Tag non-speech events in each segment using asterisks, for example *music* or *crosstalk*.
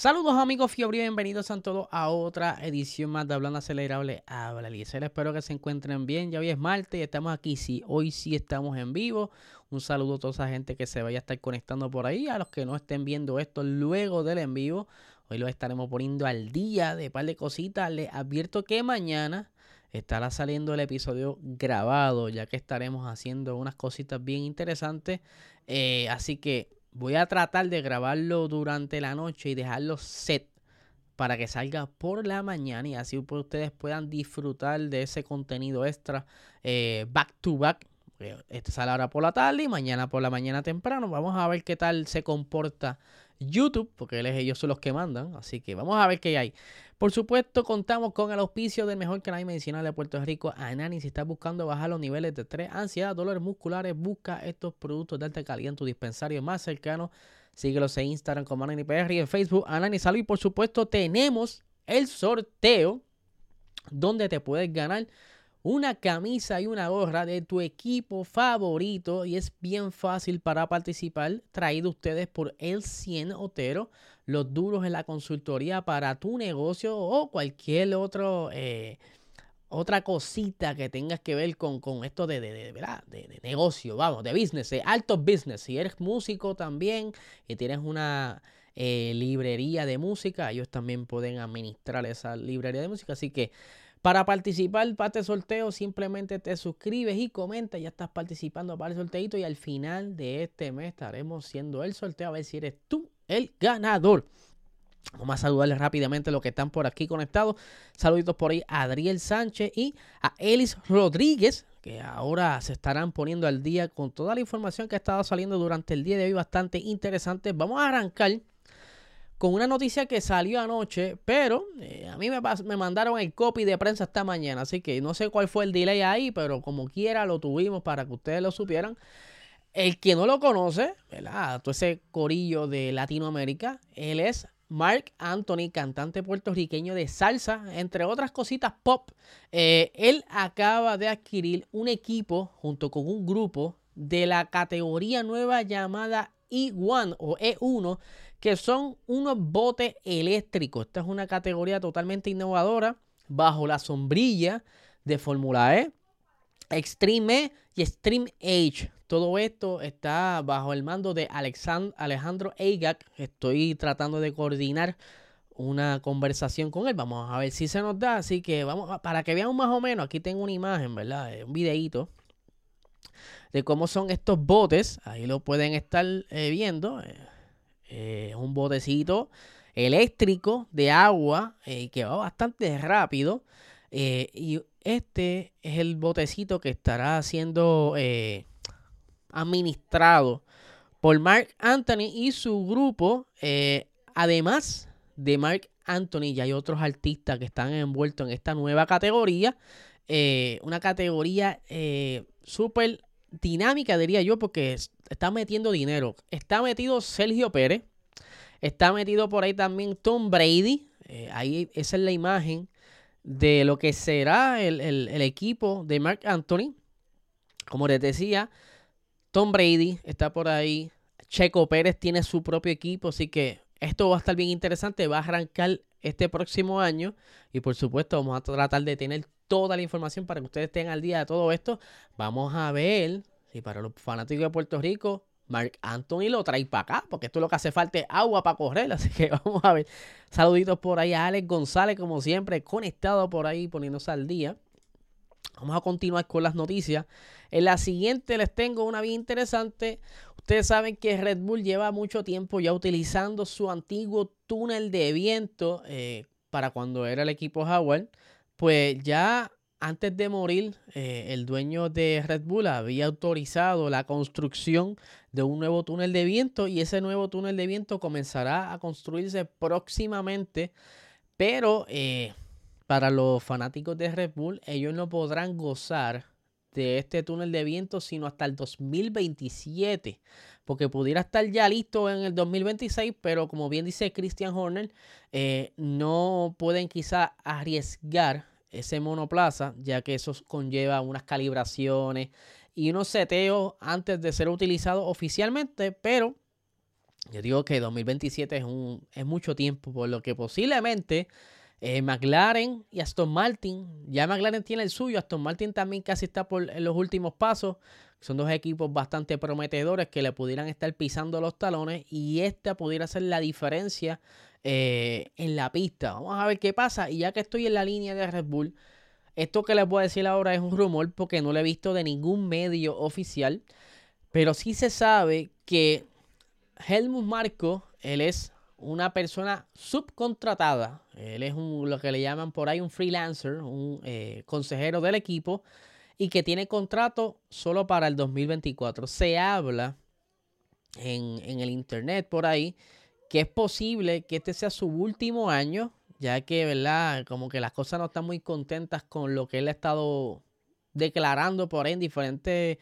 Saludos amigos Fiobri, bienvenidos a todos a otra edición más de Hablando Acelerable. Habla Eliezer, espero que se encuentren bien. Ya hoy es martes y estamos aquí, sí, hoy sí estamos en vivo. Un saludo a toda esa gente que se vaya a estar conectando por ahí, a los que no estén viendo esto luego del en vivo. Hoy lo estaremos poniendo al día de par de cositas. Les advierto que mañana estará saliendo el episodio grabado, ya que estaremos haciendo unas cositas bien interesantes. Eh, así que Voy a tratar de grabarlo durante la noche y dejarlo set para que salga por la mañana y así ustedes puedan disfrutar de ese contenido extra eh, back to back. Este sale ahora por la tarde y mañana por la mañana temprano. Vamos a ver qué tal se comporta YouTube, porque ellos son los que mandan. Así que vamos a ver qué hay. Por supuesto, contamos con el auspicio del mejor canal medicinal de Puerto Rico, Anani. Si estás buscando bajar los niveles de estrés, ansiedad, dolores musculares, busca estos productos de alta calidad en tu dispensario más cercano. Síguelos en Instagram como AnaniPR y en Facebook Anani Salud. Y por supuesto, tenemos el sorteo donde te puedes ganar una camisa y una gorra de tu equipo favorito y es bien fácil para participar. Traído ustedes por El 100 Otero, los duros en la consultoría para tu negocio o cualquier otro, eh, otra cosita que tengas que ver con, con esto de, de, de, negocio, vamos, de business, de alto business. Si eres músico también y tienes una eh, librería de música, ellos también pueden administrar esa librería de música. Así que para participar para este sorteo, simplemente te suscribes y comentas, ya estás participando para el sorteito y al final de este mes estaremos siendo el sorteo a ver si eres tú el ganador. Vamos a saludarles rápidamente a los que están por aquí conectados. Saluditos por ahí a Adriel Sánchez y a Elis Rodríguez, que ahora se estarán poniendo al día con toda la información que ha estado saliendo durante el día de hoy, bastante interesante. Vamos a arrancar con una noticia que salió anoche, pero eh, a mí me, me, mandaron el copy de prensa esta mañana, así que no sé cuál fue el delay ahí, pero como quiera lo tuvimos para que ustedes lo supieran. El que no lo conoce, ¿verdad? Todo ese corillo de Latinoamérica, él es Mark Anthony, cantante puertorriqueño de salsa, entre otras cositas pop. Eh, él acaba de adquirir un equipo junto con un grupo de la categoría nueva llamada E1 o E1 que son unos botes eléctricos. Esta es una categoría totalmente innovadora bajo la sombrilla de Fórmula E, Extreme E y Extreme H. Todo esto está bajo el mando de Alejandro Eigak. Estoy tratando de coordinar una conversación con él. Vamos a ver si se nos da. Así que vamos, para que vean más o menos, aquí tengo una imagen, ¿verdad? Un videíto de cómo son estos botes. Ahí lo pueden estar eh, viendo. Eh, un botecito eléctrico de agua eh, que va bastante rápido. Y este es el botecito que estará siendo administrado por Mark Anthony y su grupo. además de Mark Anthony, ya hay otros artistas que están envueltos en esta nueva categoría. Una categoría súper dinámica, diría yo, porque está metiendo dinero. Está metido Sergio Pérez. Está metido por ahí también Tom Brady. Eh, ahí esa es la imagen de lo que será el, el, equipo de Mark Anthony. Como les decía, Tom Brady está por ahí. Checo Pérez tiene su propio equipo. Así que esto va a estar bien interesante. Va a arrancar este próximo año. Y por supuesto, vamos a tratar de tener toda la información para que ustedes estén al día de todo esto. Vamos a ver si para los fanáticos de Puerto Rico, Mark Anthony lo trae para acá, porque esto es lo que hace falta es agua para correr. *laughs* Así que vamos a ver. Saluditos por ahí a Alex González, como siempre, conectado por ahí, poniéndose al día. Vamos a continuar con las noticias. En la siguiente les tengo una bien interesante. Ustedes saben que Red Bull lleva mucho tiempo ya utilizando su antiguo túnel de viento eh, para cuando era el equipo Howard pues ya antes de morir, eh, el dueño de Red Bull había autorizado la construcción de un nuevo túnel de viento y ese nuevo túnel de viento comenzará a construirse próximamente, pero eh, para los fanáticos de Red Bull, ellos no podrán gozar de este túnel de viento sino hasta el 2027, porque pudiera estar ya listo en el 2026, pero como bien dice Christian Horner, eh, no pueden quizá arriesgar ese monoplaza, ya que eso conlleva unas calibraciones y unos seteos antes de ser utilizado oficialmente, pero yo digo que 2027 es, un, es mucho tiempo, por lo que posiblemente eh, McLaren y Aston Martin, ya McLaren tiene el suyo, Aston Martin también casi está por en los últimos pasos, son dos equipos bastante prometedores que le pudieran estar pisando los talones y esta pudiera ser la diferencia eh, en la pista. Vamos a ver qué pasa. Y ya que estoy en la línea de Red Bull, esto que les voy a decir ahora es un rumor porque no lo he visto de ningún medio oficial. Pero sí se sabe que Helmut Marco, él es una persona subcontratada. Él es un, lo que le llaman por ahí un freelancer, un eh, consejero del equipo y que tiene contrato solo para el 2024. Se habla en, en el internet por ahí que es posible que este sea su último año, ya que, ¿verdad? Como que las cosas no están muy contentas con lo que él ha estado declarando por ahí en diferentes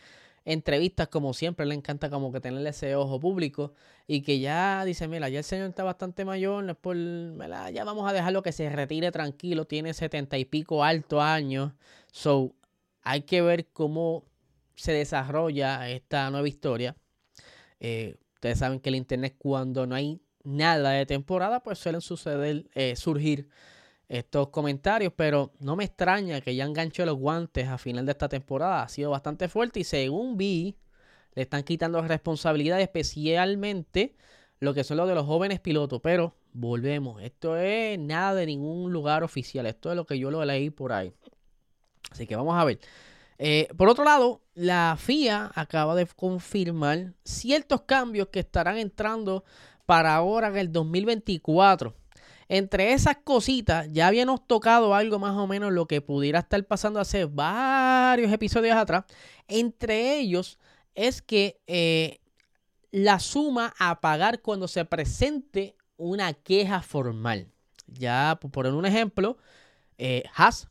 entrevistas, como siempre, le encanta como que tenerle ese ojo público y que ya dice, mira, ya el señor está bastante mayor, no es por, ya vamos a dejarlo que se retire tranquilo, tiene setenta y pico altos años, so hay que ver cómo se desarrolla esta nueva historia. Eh, ustedes saben que el internet cuando no hay nada de temporada, pues suelen suceder, eh, surgir estos comentarios, pero no me extraña que ya enganchó los guantes a final de esta temporada. Ha sido bastante fuerte y según vi, le están quitando responsabilidad, especialmente lo que son los de los jóvenes pilotos. Pero volvemos, esto es nada de ningún lugar oficial, esto es lo que yo lo leí por ahí. Así que vamos a ver. Eh, por otro lado, la FIA acaba de confirmar ciertos cambios que estarán entrando para ahora en el 2024. Entre esas cositas, ya habíamos tocado algo más o menos lo que pudiera estar pasando hace varios episodios atrás. Entre ellos es que eh, la suma a pagar cuando se presente una queja formal. Ya, por poner un ejemplo, eh, Haas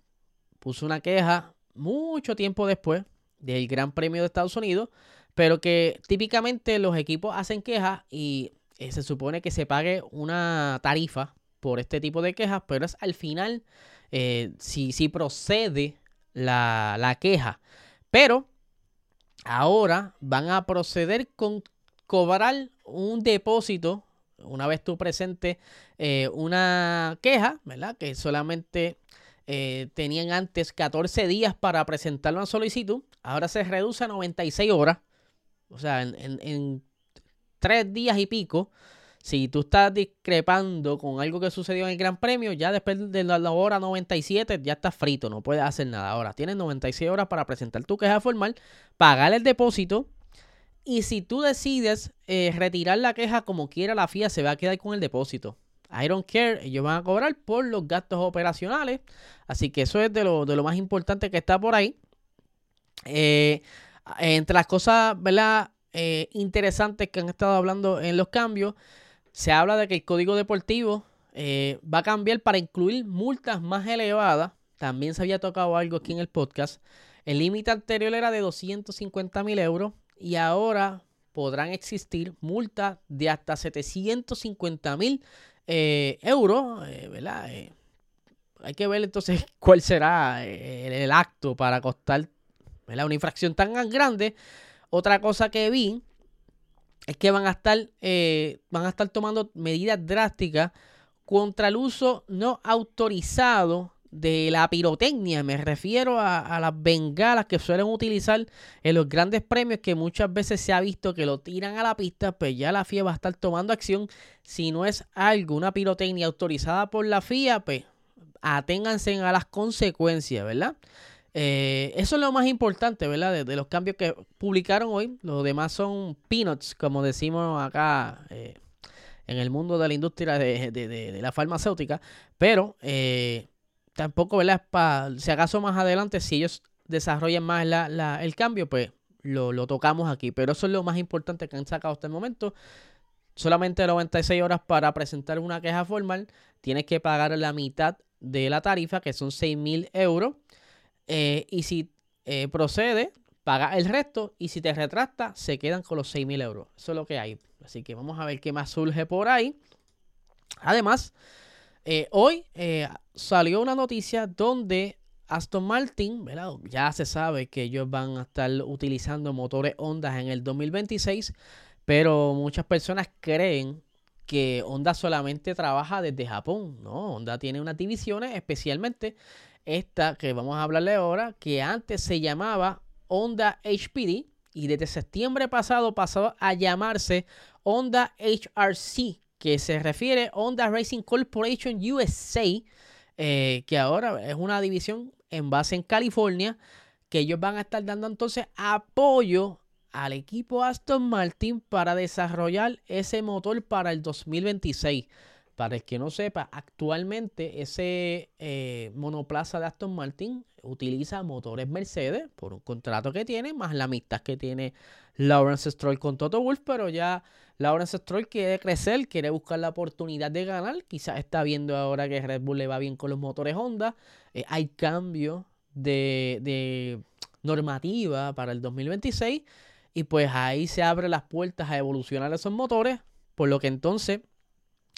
puso una queja mucho tiempo después del Gran Premio de Estados Unidos, pero que típicamente los equipos hacen quejas y eh, se supone que se pague una tarifa por este tipo de quejas, pero es al final eh, si, si, procede la, queja. Pero ahora van a proceder con cobrar un depósito una vez tú presentes eh, una queja, ¿verdad? Que solamente tenían antes 14 días para presentar una solicitud, ahora se reduce a 96 horas. O sea, en tres días y pico, si tú estás discrepando con algo que sucedió en el Gran Premio, ya después de la hora 97 ya estás frito, no puedes hacer nada. Ahora tienes 96 horas para presentar tu queja formal, pagar el depósito y si tú decides eh, retirar la queja como quiera, la FIA se va a quedar con el depósito. I don't care, ellos van a cobrar por los gastos operacionales. Así que eso es de lo, de lo más importante que está por ahí. Eh, entre las cosas, ¿verdad? Eh, interesantes que han estado hablando en los cambios. Se habla de que el código deportivo eh, va a cambiar para incluir multas más elevadas. También se había tocado algo aquí en el podcast. El límite anterior era de 250 mil euros y ahora podrán existir multas de hasta 750 mil eh, euros, ¿verdad? hay que ver entonces *laughs* cuál será el, acto para costar una infracción tan grande otra cosa que vi es que van a estar, eh, van a estar tomando medidas drásticas contra el uso no autorizado de la pirotecnia. Me refiero a, las bengalas que suelen utilizar en los grandes premios, que muchas veces se ha visto que lo tiran a la pista, pues ya la FIA va a estar tomando acción. Si no es algo, una pirotecnia autorizada por la FIA, pues aténganse a las consecuencias, ¿verdad? Eh, eso es lo más importante, ¿verdad? De, los cambios que publicaron hoy. Los demás son peanuts, como decimos acá eh, en el mundo de la industria de, la farmacéutica. Pero eh, tampoco, ¿verdad? Si acaso más adelante, si ellos desarrollan más el cambio, pues lo, tocamos aquí. Pero eso es lo más importante que han sacado hasta el momento. Solamente 96 horas para presentar una queja formal. Tienes que pagar la mitad de la tarifa, que son 6 mil euros. Eh, y si eh, procede, paga el resto. Y si te retracta, se quedan con los 6 mil euros. Eso es lo que hay. Así que vamos a ver qué más surge por ahí. Además, eh, hoy salió una noticia donde Aston Martin, ya se sabe que ellos van a estar utilizando motores Honda en el 2026, pero muchas personas creen que Honda solamente trabaja desde Japón. No, Honda tiene unas divisiones, especialmente esta que vamos a hablarle ahora, que antes se llamaba Honda HPD y desde septiembre pasado pasó a llamarse Honda HRC, que se refiere a Honda Racing Corporation USA, eh, que ahora es una división en base en California, que ellos van a estar dando entonces apoyo al equipo Aston Martin para desarrollar ese motor para el 2026. Para el que no sepa, actualmente ese eh, monoplaza de Aston Martin utiliza motores Mercedes por un contrato que tiene, más la amistad que tiene Lawrence Stroll con Toto Wolf, pero ya Lawrence Stroll quiere crecer, quiere buscar la oportunidad de ganar. Quizás está viendo ahora que Red Bull le va bien con los motores Honda. Eh, hay cambio de, de normativa para el 2026 y pues ahí se abren las puertas a evolucionar esos motores, por lo que entonces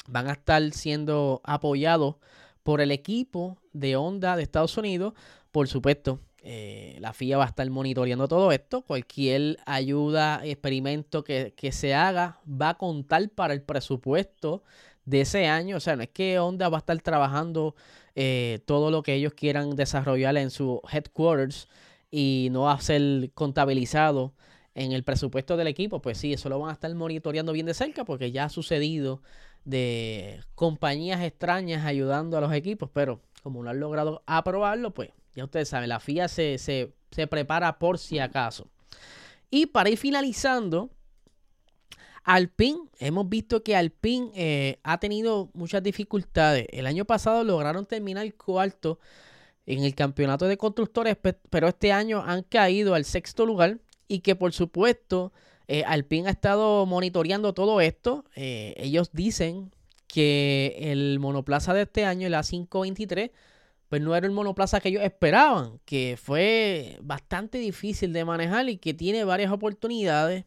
van a estar siendo apoyados por el equipo de Honda de Estados Unidos. Por supuesto, eh, la FIA va a estar monitoreando todo esto. Cualquier ayuda, experimento que, se haga va a contar para el presupuesto de ese año. O sea, no es que Honda va a estar trabajando eh, todo lo que ellos quieran desarrollar en su headquarters y no va a ser contabilizado en el presupuesto del equipo, pues sí, eso lo van a estar monitoreando bien de cerca porque ya ha sucedido de compañías extrañas ayudando a los equipos, pero como no han logrado aprobarlo, pues ya ustedes saben, la FIA se, se, prepara por si acaso. Y para ir finalizando, Alpine, hemos visto que Alpine eh, ha tenido muchas dificultades. El año pasado lograron terminar cuarto en el campeonato de constructores, pero este año han caído al sexto lugar y que por supuesto eh, Alpine ha estado monitoreando todo esto. Eh, ellos dicen que el monoplaza de este año, el A523, pues no era el monoplaza que ellos esperaban, que fue bastante difícil de manejar y que tiene varias oportunidades.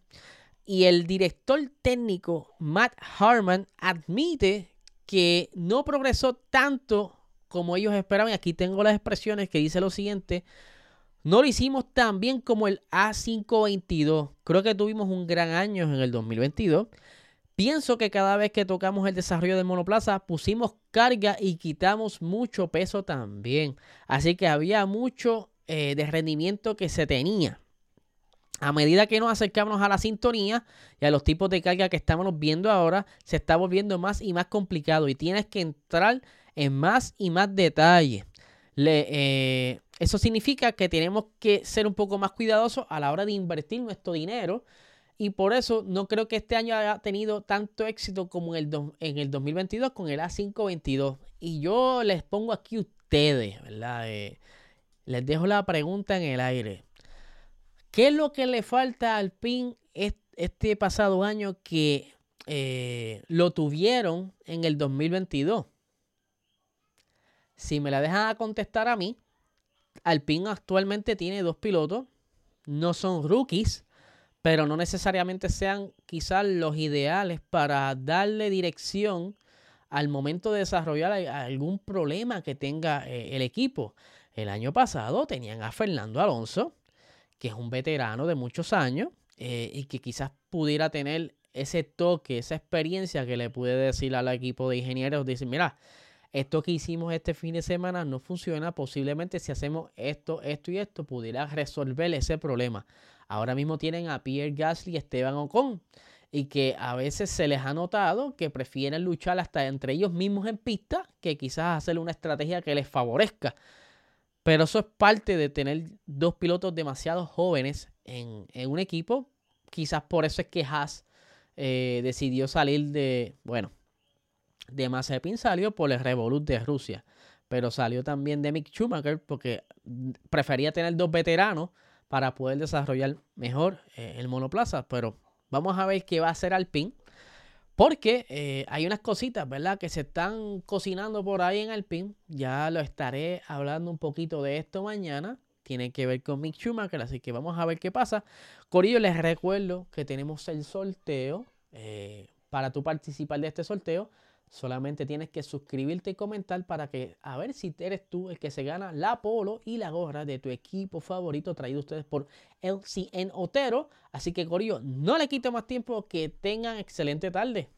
Y el director técnico Matt Harman admite que no progresó tanto como ellos esperaban. Aquí tengo las expresiones que dice lo siguiente. No lo hicimos tan bien como el A522. Creo que tuvimos un gran año en el 2022. Pienso que cada vez que tocamos el desarrollo del monoplaza pusimos carga y quitamos mucho peso también. Así que había mucho eh, de rendimiento que se tenía. A medida que nos acercamos a la sintonía y a los tipos de carga que estamos viendo ahora, se está volviendo más y más complicado y tienes que entrar en más y más detalle. Le, eh, eso significa que tenemos que ser un poco más cuidadosos a la hora de invertir nuestro dinero. Y por eso no creo que este año haya tenido tanto éxito como en el, en el 2022 con el A522. Y yo les pongo aquí ustedes, ¿verdad? Eh, les dejo la pregunta en el aire. ¿Qué es lo que le falta al PIN este pasado año que eh, lo tuvieron en el 2022? Si me la dejan contestar a mí, Alpine actualmente tiene dos pilotos. No son rookies, pero no necesariamente sean quizás los ideales para darle dirección al momento de desarrollar algún problema que tenga eh, el equipo. El año pasado tenían a Fernando Alonso, que es un veterano de muchos años eh, y que quizás pudiera tener ese toque, esa experiencia que le puede decir al equipo de ingenieros, dice, mira, esto que hicimos este fin de semana no funciona, posiblemente si hacemos esto, esto y esto, pudiera resolver ese problema. Ahora mismo tienen a Pierre Gasly y Esteban Ocon, y que a veces se les ha notado que prefieren luchar hasta entre ellos mismos en pista que quizás hacer una estrategia que les favorezca. Pero eso es parte de tener dos pilotos demasiado jóvenes en, un equipo. Quizás por eso es que Haas eh, decidió salir de, bueno, de Mazepin salió por el Revolut de Rusia. pero salió también de Mick Schumacher porque prefería tener dos veteranos para poder desarrollar mejor eh, el monoplaza. Pero vamos a ver qué va a hacer Alpine. Porque eh, hay unas cositas, ¿verdad? Que se están cocinando por ahí en Alpine. Ya lo estaré hablando un poquito de esto mañana. Tiene que ver con Mick Schumacher, así que vamos a ver qué pasa. Corillo, les recuerdo que tenemos el sorteo. Eh, para tu participar de este sorteo, solamente tienes que suscribirte y comentar para que a ver si eres tú el que se gana la polo y la gorra de tu equipo favorito traído ustedes por LCN Otero. Así que Corillo, no le quito más tiempo, que tengan excelente tarde.